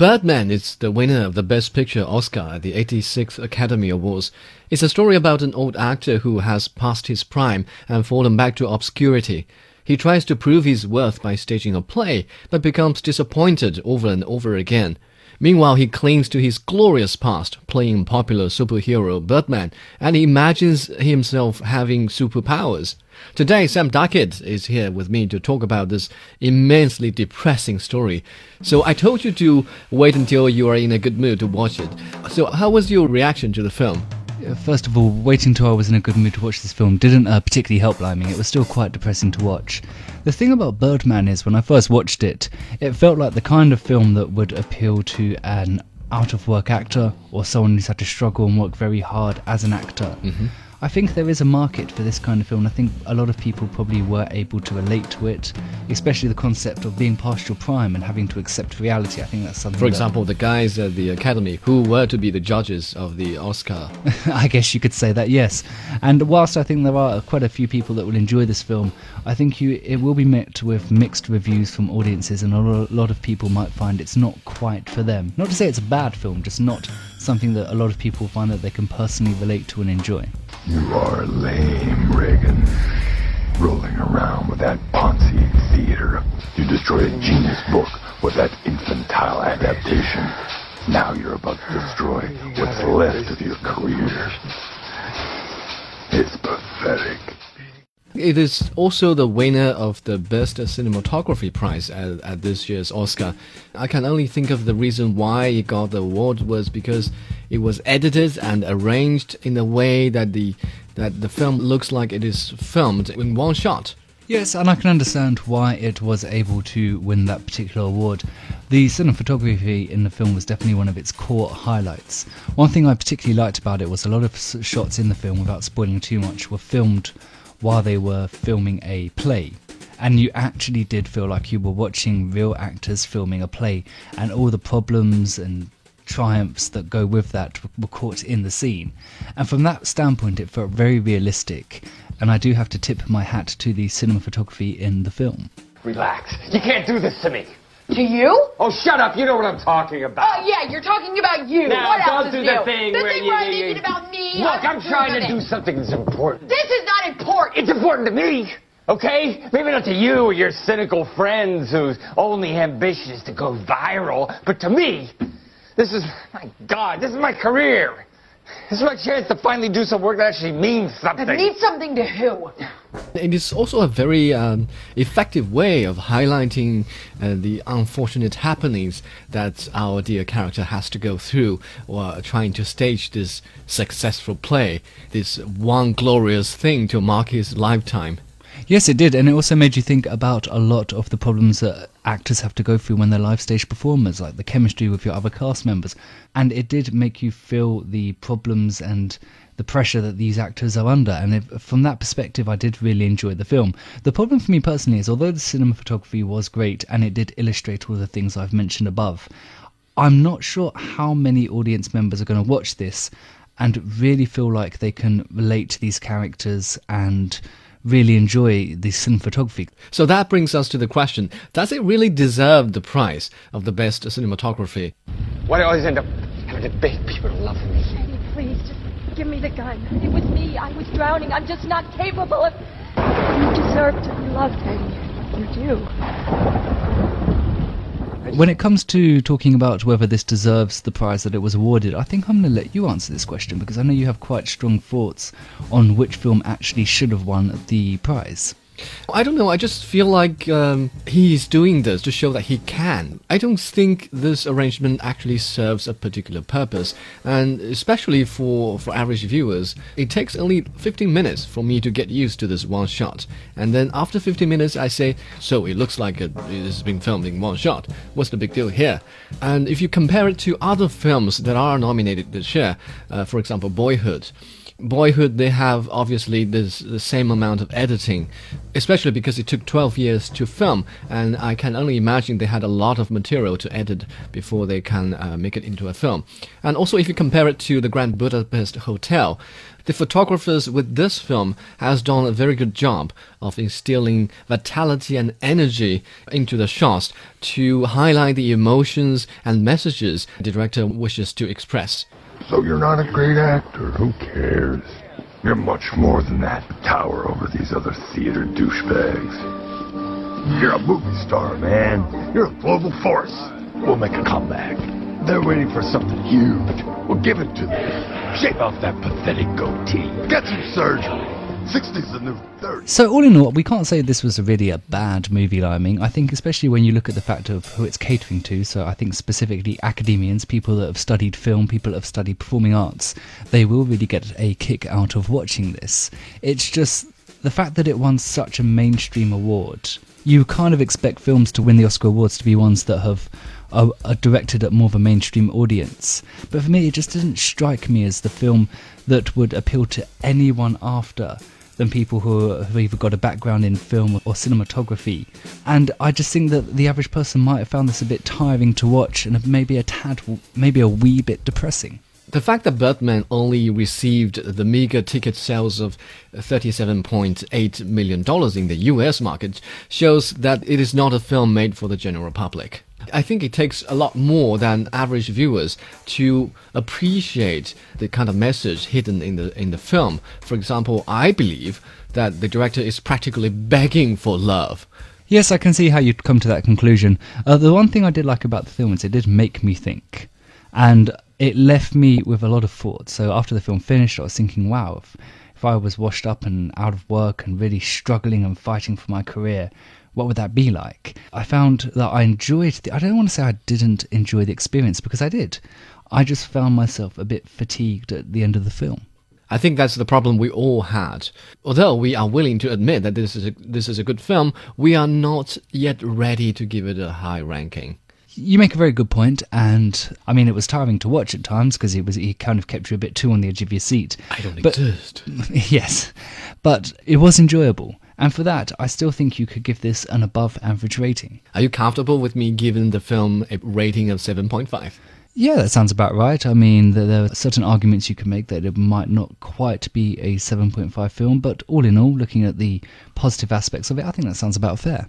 Birdman is the winner of the Best Picture Oscar at the 86th Academy Awards. It's a story about an old actor who has passed his prime and fallen back to obscurity. He tries to prove his worth by staging a play, but becomes disappointed over and over again. Meanwhile, he clings to his glorious past, playing popular superhero Birdman, and he imagines himself having superpowers. Today, Sam Duckett is here with me to talk about this immensely depressing story. So I told you to wait until you are in a good mood to watch it. So how was your reaction to the film? First of all, waiting until I was in a good mood to watch this film didn't uh, particularly help Liming. It was still quite depressing to watch. The thing about Birdman is, when I first watched it, it felt like the kind of film that would appeal to an out of work actor or someone who's had to struggle and work very hard as an actor. Mm-hmm. I think there is a market for this kind of film. I think a lot of people probably were able to relate to it, especially the concept of being past your prime and having to accept reality. I think that's something. For example, the guys at the Academy who were to be the judges of the Oscar. I guess you could say that, yes. And whilst I think there are quite a few people that will enjoy this film, I think you it will be met with mixed reviews from audiences, and a lot of people might find it's not quite for them. Not to say it's a bad film, just not something that a lot of people find that they can personally relate to and enjoy. You are lame, Riggan. Rolling around with that Ponzi theater. You destroyed a genius book with that infantile adaptation. Now you're about to destroy what's left of your career. It's pathetic. It is also the winner of the Best Cinematography Prize at, at this year's Oscar. I can only think of the reason why it got the award was because it was edited and arranged in a way that the that the film looks like it is filmed in one shot. Yes, and I can understand why it was able to win that particular award. The cinematography in the film was definitely one of its core highlights. One thing I particularly liked about it was a lot of shots in the film, without spoiling too much, were filmed while they were filming a play. And you actually did feel like you were watching real actors filming a play, and all the problems and triumphs that go with that were caught in the scene. And from that standpoint, it felt very realistic. And I do have to tip my hat to the cinematography in the film. Relax. You can't do this to me. To you? Oh, shut up. You know what I'm talking about. Oh, yeah, you're talking about you. Now, what don't else is do new? the thing the where thing you- where I'm you- you- thinking about me. Look, I'm was trying to do something that's important. This is not important. It's important to me, okay? Maybe not to you or your cynical friends whose only ambition is to go viral, but to me, this is, my God, this is my career. This is my chance to finally do some work that actually means something. It means something to who? It is also a very um, effective way of highlighting uh, the unfortunate happenings that our dear character has to go through while trying to stage this successful play, this one glorious thing to mark his lifetime. Yes, it did, and it also made you think about a lot of the problems that actors have to go through when they're live stage performers, like the chemistry with your other cast members. And it did make you feel the problems and the pressure that these actors are under. And if, from that perspective, I did really enjoy the film. The problem for me personally is, although the cinematography was great and it did illustrate all the things I've mentioned above, I'm not sure how many audience members are going to watch this and really feel like they can relate to these characters and really enjoy the cinematography. So that brings us to the question Does it really deserve the prize of the best cinematography? Why do I always end up having to beg people to love me? Eddie, please, just give me the gun. It was me. I was drowning. I'm just not capable of. You deserve to be loved, Eddie. You do. When it comes to talking about whether this deserves the prize that it was awarded, I think I'm going to let you answer this question because I know you have quite strong thoughts on which film actually should have won the prize. I don't know. I just feel like um, he's doing this to show that he can. I don't think this arrangement actually serves a particular purpose, and especially for for average viewers, it takes only 15 minutes for me to get used to this one shot, and then after 15 minutes, I say, "So it looks like it has been filmed in one shot. What's the big deal here?" And if you compare it to other films that are nominated this year, uh, for example, Boyhood Boyhood, they have obviously this the same amount of editing, especially because it took 12 years to film, and I can only imagine they had a lot of material to edit before they can uh, make it into a film. And also, if you compare it to the Grand Budapest Hotel, the photographers with this film has done a very good job of instilling vitality and energy into the shots to highlight the emotions and messages the director wishes to express. So you're not a great actor. Who cares? You're much more than that. Tower over these other theater douchebags. You're a movie star, man. You're a global force. We'll make a comeback. They're waiting for something huge. We'll give it to them. Shave off that pathetic goatee. Get some surgery. 60's the new 30. So all in all, we can't say this was really a bad movie Liming. I think especially when you look at the fact of who it's catering to, so I think specifically academians, people that have studied film, people that have studied performing arts, they will really get a kick out of watching this. It's just the fact that it won such a mainstream award. You kind of expect films to win the Oscar awards to be ones that have are directed at more of a mainstream audience. But for me, it just didn't strike me as the film that would appeal to anyone after than people who have either got a background in film or cinematography. And I just think that the average person might have found this a bit tiring to watch and maybe a tad, maybe a wee bit depressing. The fact that Birdman only received the meager ticket sales of $37.8 million in the US market shows that it is not a film made for the general public. I think it takes a lot more than average viewers to appreciate the kind of message hidden in the in the film. For example, I believe that the director is practically begging for love. Yes, I can see how you'd come to that conclusion. Uh, the one thing I did like about the film is it did make me think. And it left me with a lot of thoughts. So after the film finished, I was thinking, wow, if, if I was washed up and out of work and really struggling and fighting for my career, what would that be like? I found that I enjoyed the, I don't want to say I didn't enjoy the experience because I did. I just found myself a bit fatigued at the end of the film. I think that's the problem we all had. Although we are willing to admit that this is a, this is a good film, we are not yet ready to give it a high ranking. You make a very good point, and I mean it was tiring to watch at times because it was it kind of kept you a bit too on the edge of your seat. I don't But- exist. yes, but it was enjoyable, and for that, I still think you could give this an above average rating. Are you comfortable with me giving the film a rating of 7.5? Yeah, that sounds about right. I mean, there, there are certain arguments you can make that it might not quite be a 7.5 film, but all in all, looking at the positive aspects of it, I think that sounds about fair.